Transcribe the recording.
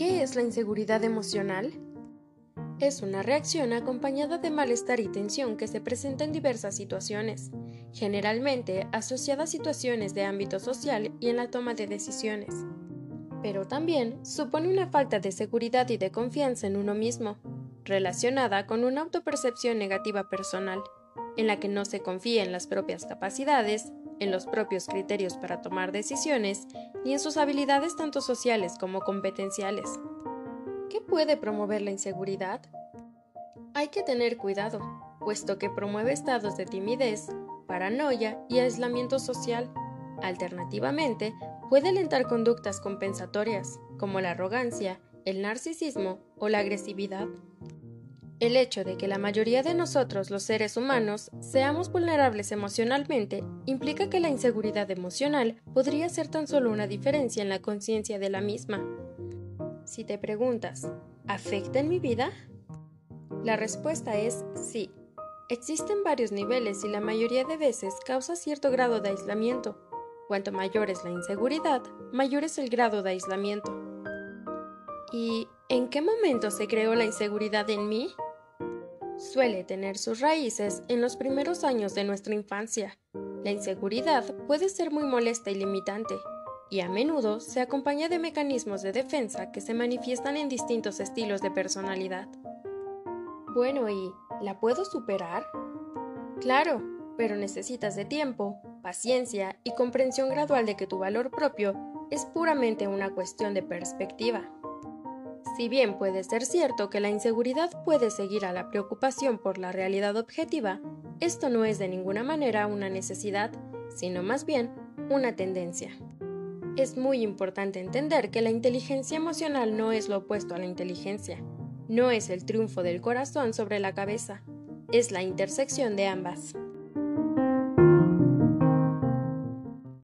es la inseguridad emocional? Es una reacción acompañada de malestar y tensión que se presenta en diversas situaciones, generalmente asociada a situaciones de ámbito social y en la toma de decisiones. Pero también supone una falta de seguridad y de confianza en uno mismo, relacionada con una autopercepción negativa personal, en la que no se confía en las propias capacidades, en los propios criterios para tomar decisiones ni en sus habilidades tanto sociales como competenciales. ¿Qué puede promover la inseguridad? Hay que tener cuidado, puesto que promueve estados de timidez, paranoia y aislamiento social. Alternativamente, puede alentar conductas compensatorias, como la arrogancia, el narcisismo o la agresividad. El hecho de que la mayoría de nosotros, los seres humanos, seamos vulnerables emocionalmente implica que la inseguridad emocional podría ser tan solo una diferencia en la conciencia de la misma. Si te preguntas, ¿afecta en mi vida? La respuesta es sí. Existen varios niveles y la mayoría de veces causa cierto grado de aislamiento. Cuanto mayor es la inseguridad, mayor es el grado de aislamiento. ¿Y en qué momento se creó la inseguridad en mí? Suele tener sus raíces en los primeros años de nuestra infancia. La inseguridad puede ser muy molesta y limitante, y a menudo se acompaña de mecanismos de defensa que se manifiestan en distintos estilos de personalidad. Bueno, ¿y la puedo superar? Claro, pero necesitas de tiempo, paciencia y comprensión gradual de que tu valor propio es puramente una cuestión de perspectiva. Si bien puede ser cierto que la inseguridad puede seguir a la preocupación por la realidad objetiva, esto no es de ninguna manera una necesidad, sino más bien una tendencia. Es muy importante entender que la inteligencia emocional no es lo opuesto a la inteligencia, no es el triunfo del corazón sobre la cabeza, es la intersección de ambas.